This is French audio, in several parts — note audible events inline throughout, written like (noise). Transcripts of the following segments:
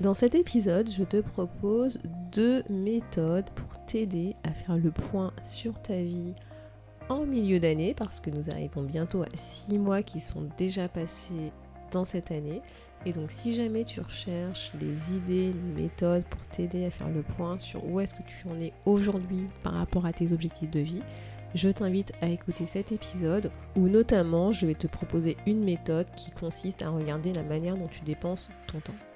Dans cet épisode, je te propose deux méthodes pour t'aider à faire le point sur ta vie en milieu d'année, parce que nous arrivons bientôt à six mois qui sont déjà passés dans cette année. Et donc si jamais tu recherches les idées, les méthodes pour t'aider à faire le point sur où est-ce que tu en es aujourd'hui par rapport à tes objectifs de vie, je t'invite à écouter cet épisode où notamment je vais te proposer une méthode qui consiste à regarder la manière dont tu dépenses ton temps.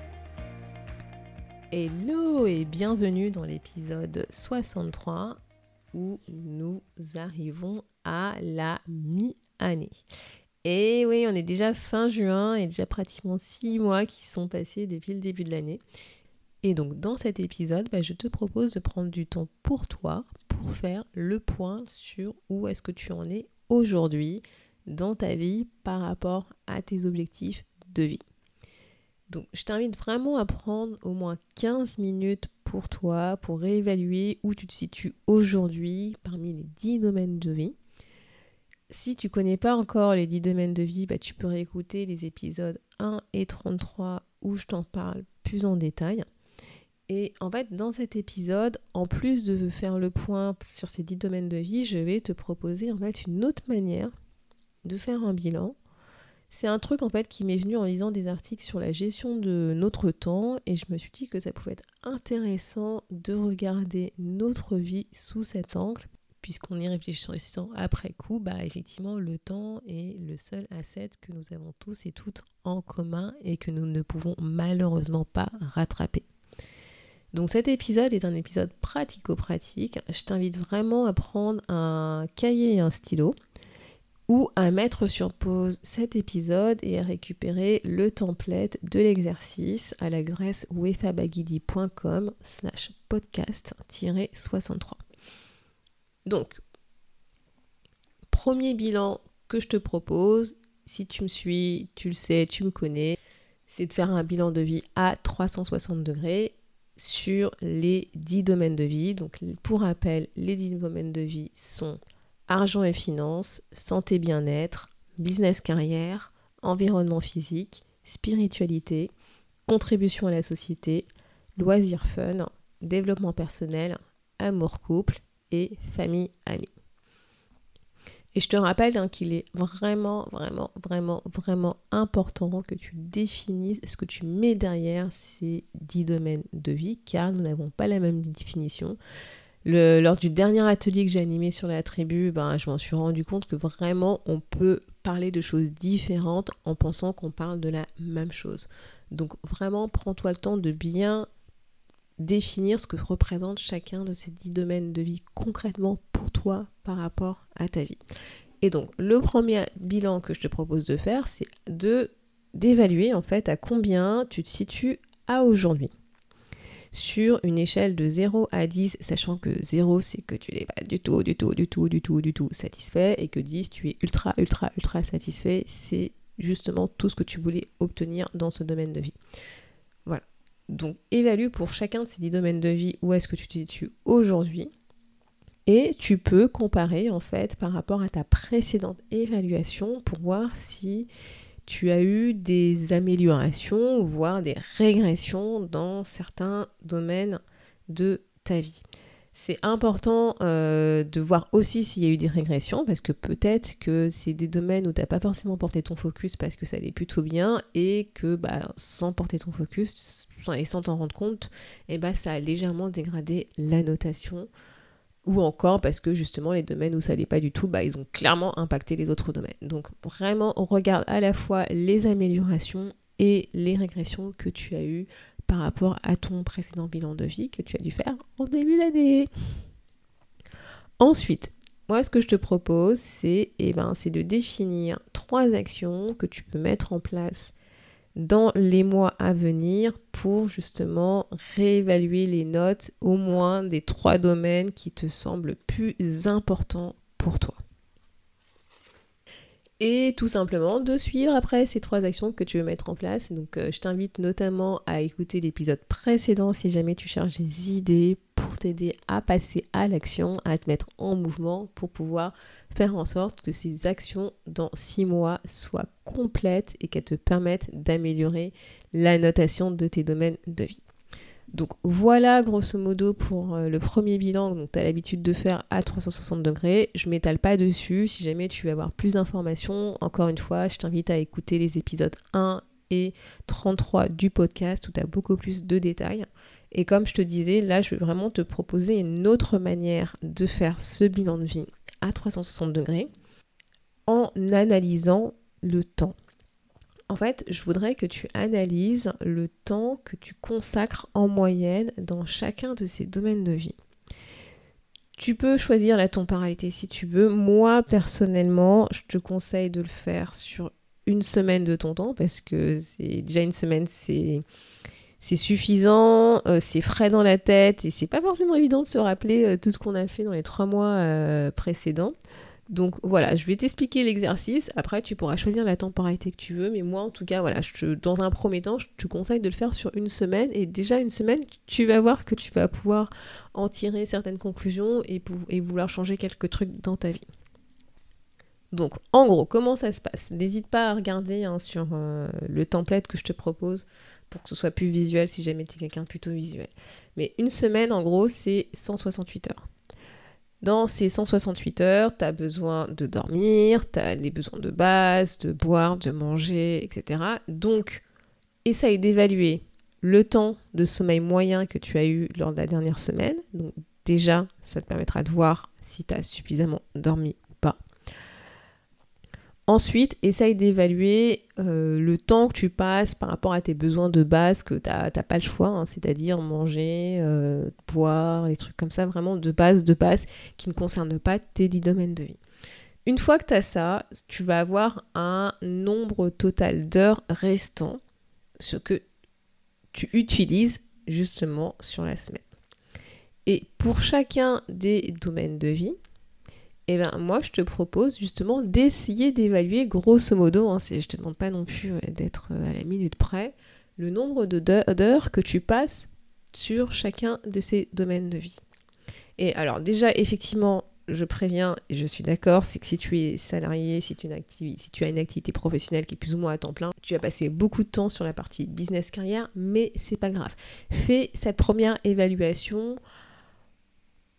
Hello et bienvenue dans l'épisode 63 où nous arrivons à la mi-année. Et oui, on est déjà fin juin et déjà pratiquement six mois qui sont passés depuis le début de l'année. Et donc dans cet épisode, bah, je te propose de prendre du temps pour toi pour faire le point sur où est-ce que tu en es aujourd'hui dans ta vie par rapport à tes objectifs de vie. Donc je t'invite vraiment à prendre au moins 15 minutes pour toi pour réévaluer où tu te situes aujourd'hui parmi les 10 domaines de vie si tu connais pas encore les 10 domaines de vie, bah, tu peux réécouter les épisodes 1 et 33 où je t'en parle plus en détail. Et en fait, dans cet épisode, en plus de faire le point sur ces 10 domaines de vie, je vais te proposer en fait une autre manière de faire un bilan. C'est un truc en fait qui m'est venu en lisant des articles sur la gestion de notre temps et je me suis dit que ça pouvait être intéressant de regarder notre vie sous cet angle puisqu'on y réfléchissant après coup, bah effectivement le temps est le seul asset que nous avons tous et toutes en commun et que nous ne pouvons malheureusement pas rattraper. Donc cet épisode est un épisode pratico-pratique. Je t'invite vraiment à prendre un cahier et un stylo ou à mettre sur pause cet épisode et à récupérer le template de l'exercice à l'adresse wefabagidi.com slash podcast-63. Donc, premier bilan que je te propose, si tu me suis, tu le sais, tu me connais, c'est de faire un bilan de vie à 360 degrés sur les 10 domaines de vie. Donc pour rappel, les 10 domaines de vie sont argent et finances, santé bien-être, business carrière, environnement physique, spiritualité, contribution à la société, loisirs fun, développement personnel, amour couple et famille, amis. Et je te rappelle hein, qu'il est vraiment, vraiment, vraiment, vraiment important que tu définisses ce que tu mets derrière ces dix domaines de vie, car nous n'avons pas la même définition. Lors du dernier atelier que j'ai animé sur la tribu, ben, je m'en suis rendu compte que vraiment on peut parler de choses différentes en pensant qu'on parle de la même chose. Donc vraiment, prends-toi le temps de bien définir ce que représente chacun de ces dix domaines de vie concrètement pour toi par rapport à ta vie. Et donc, le premier bilan que je te propose de faire, c'est de d'évaluer en fait à combien tu te situes à aujourd'hui. Sur une échelle de 0 à 10, sachant que 0 c'est que tu n'es pas du tout, du tout, du tout, du tout, du tout satisfait, et que 10 tu es ultra, ultra, ultra satisfait, c'est justement tout ce que tu voulais obtenir dans ce domaine de vie. Voilà. Donc évalue pour chacun de ces 10 domaines de vie où est-ce que tu te situes aujourd'hui. Et tu peux comparer en fait par rapport à ta précédente évaluation pour voir si tu as eu des améliorations, voire des régressions dans certains domaines de ta vie. C'est important euh, de voir aussi s'il y a eu des régressions, parce que peut-être que c'est des domaines où tu n'as pas forcément porté ton focus parce que ça allait plutôt bien, et que bah, sans porter ton focus et sans t'en rendre compte, eh bah, ça a légèrement dégradé la notation, ou encore parce que justement les domaines où ça allait pas du tout, bah, ils ont clairement impacté les autres domaines. Donc vraiment, on regarde à la fois les améliorations et les régressions que tu as eues par rapport à ton précédent bilan de vie que tu as dû faire en début d'année. Ensuite, moi, ce que je te propose, c'est eh ben, de définir trois actions que tu peux mettre en place dans les mois à venir pour justement réévaluer les notes au moins des trois domaines qui te semblent plus importants pour toi et tout simplement de suivre après ces trois actions que tu veux mettre en place. Donc euh, je t'invite notamment à écouter l'épisode précédent si jamais tu cherches des idées pour t'aider à passer à l'action, à te mettre en mouvement pour pouvoir faire en sorte que ces actions dans six mois soient complètes et qu'elles te permettent d'améliorer la notation de tes domaines de vie. Donc voilà grosso modo pour euh, le premier bilan que tu as l'habitude de faire à 360 degrés. Je m'étale pas dessus. Si jamais tu veux avoir plus d'informations, encore une fois, je t'invite à écouter les épisodes 1 et 33 du podcast où tu as beaucoup plus de détails. Et comme je te disais, là, je vais vraiment te proposer une autre manière de faire ce bilan de vie à 360 degrés en analysant le temps. En fait, je voudrais que tu analyses le temps que tu consacres en moyenne dans chacun de ces domaines de vie. Tu peux choisir la temporalité si tu veux. Moi, personnellement, je te conseille de le faire sur une semaine de ton temps parce que c'est déjà une semaine, c'est suffisant, euh, c'est frais dans la tête et c'est pas forcément évident de se rappeler euh, tout ce qu'on a fait dans les trois mois euh, précédents. Donc voilà, je vais t'expliquer l'exercice. Après, tu pourras choisir la temporalité que tu veux. Mais moi, en tout cas, voilà, dans un premier temps, je te conseille de le faire sur une semaine. Et déjà, une semaine, tu vas voir que tu vas pouvoir en tirer certaines conclusions et, vouloir changer quelques trucs dans ta vie. Donc, en gros, comment ça se passe? N'hésite pas à regarder hein, sur euh, le template que je te propose pour que ce soit plus visuel si jamais tu es quelqu'un plutôt visuel. Mais une semaine, en gros, c'est 168 heures. Dans ces 168 heures, tu as besoin de dormir, tu as les besoins de base, de boire, de manger, etc. Donc, essaye d'évaluer le temps de sommeil moyen que tu as eu lors de la dernière semaine. Donc, déjà, ça te permettra de voir si tu as suffisamment dormi Ensuite, essaye d'évaluer euh, le temps que tu passes par rapport à tes besoins de base que tu n'as pas le choix, hein, c'est-à-dire manger, euh, boire, les trucs comme ça, vraiment de base, de base, qui ne concernent pas tes 10 domaines de vie. Une fois que tu as ça, tu vas avoir un nombre total d'heures restant, ce que tu utilises justement sur la semaine. Et pour chacun des domaines de vie, eh ben, moi, je te propose justement d'essayer d'évaluer grosso modo, hein, je te demande pas non plus euh, d'être euh, à la minute près, le nombre d'heures que tu passes sur chacun de ces domaines de vie. Et alors déjà, effectivement, je préviens et je suis d'accord, c'est que si tu es salarié, si tu, si tu as une activité professionnelle qui est plus ou moins à temps plein, tu vas passer beaucoup de temps sur la partie business carrière, mais c'est pas grave. Fais cette première évaluation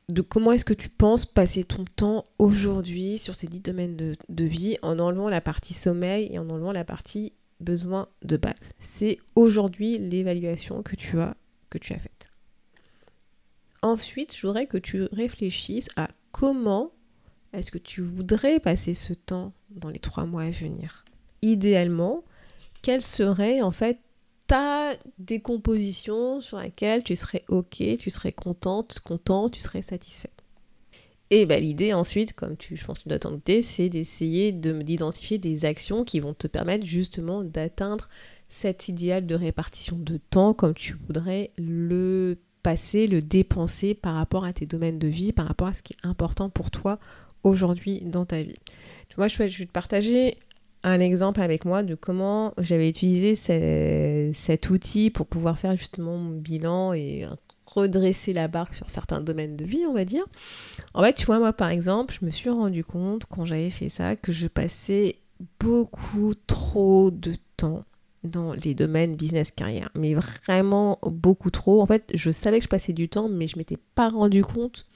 de comment est-ce que tu penses passer ton temps aujourd'hui sur ces dix domaines de, vie en enlevant la partie sommeil et en enlevant la partie besoin de base? C'est aujourd'hui l'évaluation que tu as que tu as faite. Ensuite, je voudrais que tu réfléchisses à comment est-ce que tu voudrais passer ce temps dans les trois mois à venir. Idéalement, quel serait en fait ta décomposition sur laquelle tu serais ok, tu serais contente, content, tu serais satisfait. Et bah, l'idée ensuite, comme tu, je pense que tu dois t'en douter, c'est d'essayer d'identifier des actions qui vont te permettre justement d'atteindre cet idéal de répartition de temps comme tu voudrais le passer, le dépenser par rapport à tes domaines de vie, par rapport à ce qui est important pour toi aujourd'hui dans ta vie. Tu vois, je vais te partager un exemple avec moi de comment j'avais utilisé cet outil pour pouvoir faire justement mon bilan et redresser la barque sur certains domaines de vie, on va dire. En fait, tu vois, moi par exemple, je me suis rendu compte quand j'avais fait ça que je passais beaucoup trop de temps dans les domaines business carrière, mais vraiment beaucoup trop. En fait, je savais que je passais du temps, mais je m'étais pas rendu compte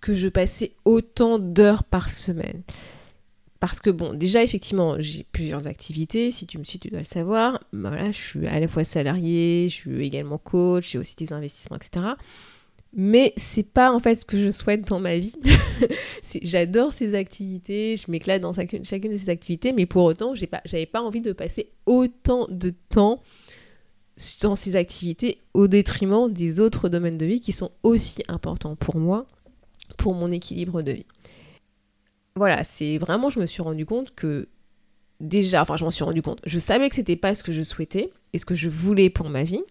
que je passais autant d'heures par semaine. Parce que bon, déjà effectivement, j'ai plusieurs activités, si tu me suis, tu dois le savoir. Voilà, je suis à la fois salarié, je suis également coach, j'ai aussi des investissements, etc. Mais c'est pas en fait ce que je souhaite dans ma vie. (laughs) J'adore ces activités, je m'éclate dans chacune, de ces activités, mais pour autant, j'ai pas, j'avais pas envie de passer autant de temps dans ces activités au détriment des autres domaines de vie qui sont aussi importants pour moi, pour mon équilibre de vie. Voilà, c'est vraiment, je me suis rendu compte que déjà, enfin, je m'en suis rendu compte. Je savais que c'était pas ce que je souhaitais et ce que je voulais pour ma vie,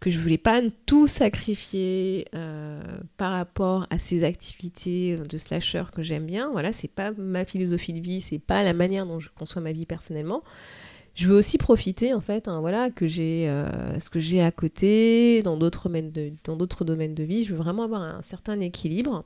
que je voulais pas tout sacrifier euh, par rapport à ces activités de slasher que j'aime bien. Voilà, c'est pas ma philosophie de vie, c'est pas la manière dont je conçois ma vie personnellement. Je veux aussi profiter en fait, hein, voilà, que j'ai euh, ce que j'ai à côté dans d'autres domaines dans d'autres domaines de vie. Je veux vraiment avoir un certain équilibre,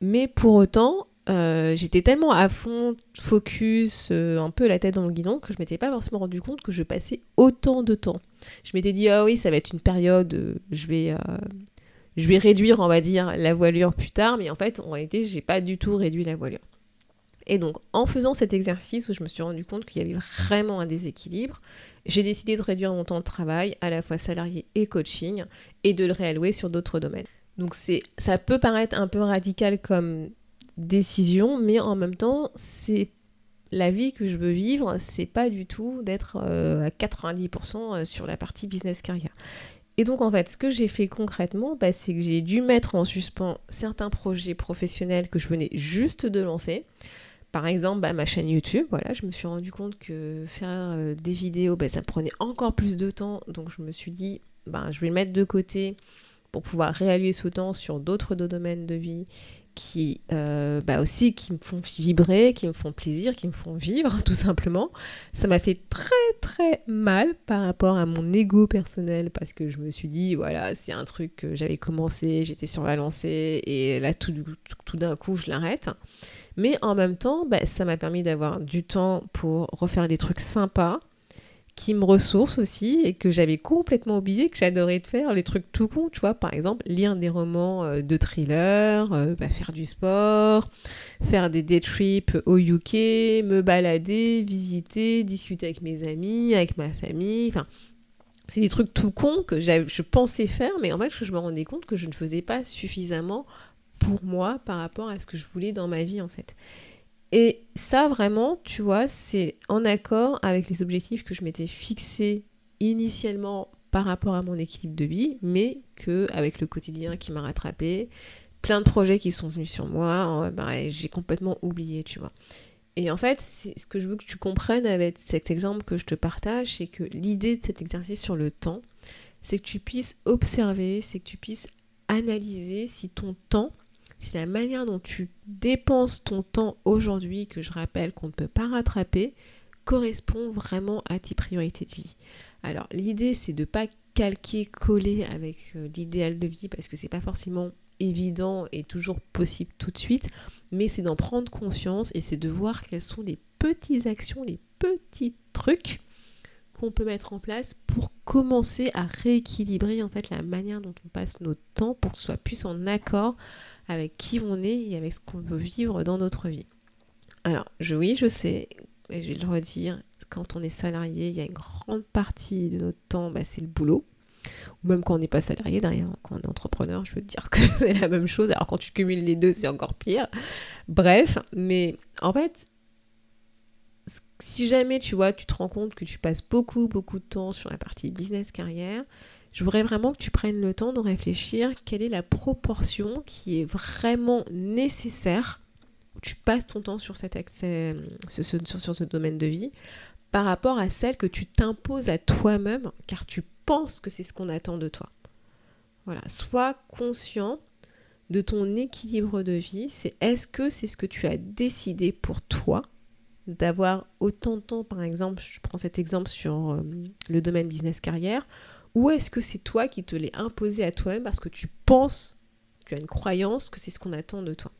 mais pour autant euh, j'étais tellement à fond, focus, euh, un peu la tête dans le guidon, que je m'étais pas forcément rendu compte que je passais autant de temps. Je m'étais dit, ah oui, ça va être une période, euh, je, vais, je vais réduire, on va dire, la voilure plus tard, mais en fait, en réalité, j'ai pas du tout réduit la voilure. Et donc, en faisant cet exercice où je me suis rendu compte qu'il y avait vraiment un déséquilibre, j'ai décidé de réduire mon temps de travail, à la fois salarié et coaching, et de le réallouer sur d'autres domaines. Donc, ça peut paraître un peu radical comme décision, mais en même temps, c'est la vie que je veux vivre, c'est pas du tout d'être euh, à 90% euh, sur la partie business carrière. Et donc en fait, ce que j'ai fait concrètement, bah, c'est que j'ai dû mettre en suspens certains projets professionnels que je venais juste de lancer. Par exemple, bah, ma chaîne YouTube, voilà, je me suis rendu compte que faire euh, des vidéos, bah, ça prenait encore plus de temps. Donc je me suis dit, je vais le mettre de côté pour pouvoir réalluer ce temps sur d'autres domaines de vie qui euh, bah aussi qui me font vibrer, qui me font plaisir, qui me font vivre (laughs) tout simplement. Ça m'a fait très très mal par rapport à mon ego personnel parce que je me suis dit voilà c'est un truc que j'avais commencé, j'étais sur la lancée et là tout, tout, d'un coup je l'arrête. Mais en même temps bah, ça m'a permis d'avoir du temps pour refaire des trucs sympas qui me ressource aussi et que j'avais complètement oublié que j'adorais de faire les trucs tout con, tu vois, par exemple lire des romans euh, de thriller, euh, bah, faire du sport, faire des day trips au UK, me balader, visiter, discuter avec mes amis, avec ma famille, enfin c'est des trucs tout cons que je pensais faire, mais en fait je me rendais compte que je ne faisais pas suffisamment pour moi par rapport à ce que je voulais dans ma vie en fait. Et ça, vraiment, tu vois, c'est en accord avec les objectifs que je m'étais fixés initialement par rapport à mon équilibre de vie, mais que avec le quotidien qui m'a rattrapé, plein de projets qui sont venus sur moi, bah, j'ai complètement oublié, tu vois. Et en fait, ce que je veux que tu comprennes avec cet exemple que je te partage, c'est que l'idée de cet exercice sur le temps, c'est que tu puisses observer, c'est que tu puisses analyser si ton temps si la manière dont tu dépenses ton temps aujourd'hui, que je rappelle qu'on ne peut pas rattraper, correspond vraiment à tes priorités de vie. Alors l'idée c'est de ne pas calquer, coller avec euh, l'idéal de vie parce que c'est pas forcément évident et toujours possible tout de suite, mais c'est d'en prendre conscience et c'est de voir quelles sont les petites actions, les petits trucs qu'on peut mettre en place pour commencer à rééquilibrer en fait la manière dont on passe notre temps pour que ce soit plus en accord avec qui on est et avec ce qu'on veut vivre dans notre vie. Alors, je, oui, je sais, et je vais le redire, quand on est salarié, il y a une grande partie de notre temps, bah, c'est le boulot. Ou même quand on n'est pas salarié, derrière, quand on est entrepreneur, je veux te dire (laughs) que c'est la même chose. Alors quand tu cumules les deux, c'est encore pire. Bref, mais en fait, si jamais tu vois, tu te rends compte que tu passes beaucoup, beaucoup de temps sur la partie business carrière, je voudrais vraiment que tu prennes le temps de réfléchir quelle est la proportion qui est vraiment nécessaire où tu passes ton temps sur, cet accès, sur, sur ce domaine de vie par rapport à celle que tu t'imposes à toi-même car tu penses que c'est ce qu'on attend de toi. Voilà, sois conscient de ton équilibre de vie, c'est est-ce que c'est ce que tu as décidé pour toi d'avoir autant de temps, par exemple, je prends cet exemple sur euh, le domaine business carrière, ou est-ce que c'est toi qui te l'es imposé à toi-même parce que tu penses, tu as une croyance que c'est ce qu'on attend de toi?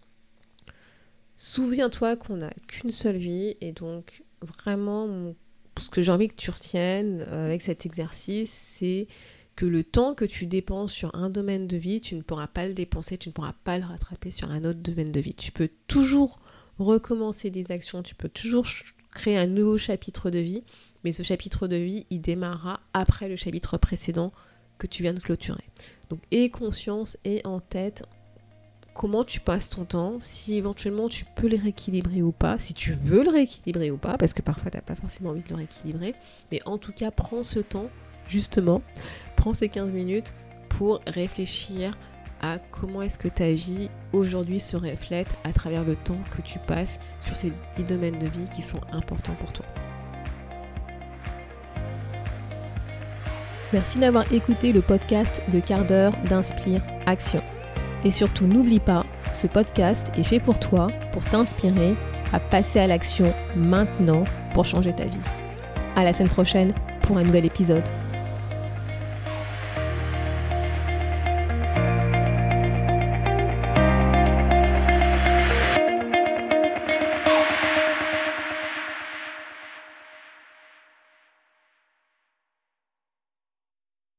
Souviens-toi qu'on n'a qu'une seule vie et donc vraiment ce que j'ai envie que tu retiennes euh, avec cet exercice, c'est que le temps que tu dépenses sur un domaine de vie, tu ne pourras pas le dépenser, tu ne pourras pas le rattraper sur un autre domaine de vie. Tu peux toujours recommencer des actions, tu peux toujours créer un nouveau chapitre de vie, mais ce chapitre de vie, il démarrera après le chapitre précédent que tu viens de clôturer. Donc aie conscience et en tête comment tu passes ton temps, si éventuellement tu peux le rééquilibrer ou pas, si tu veux le rééquilibrer ou pas, parce que parfois tu n'as pas forcément envie de le rééquilibrer, mais en tout cas prends ce temps, justement, prends ces 15 minutes pour réfléchir comment est-ce que ta vie aujourd'hui se reflète à travers le temps que tu passes sur ces 10 domaines de vie qui sont importants pour toi. Merci d'avoir écouté le podcast Le quart d'heure d'Inspire Action. Et surtout, n'oublie pas, ce podcast est fait pour toi, pour t'inspirer à passer à l'action maintenant pour changer ta vie. À la semaine prochaine pour un nouvel épisode.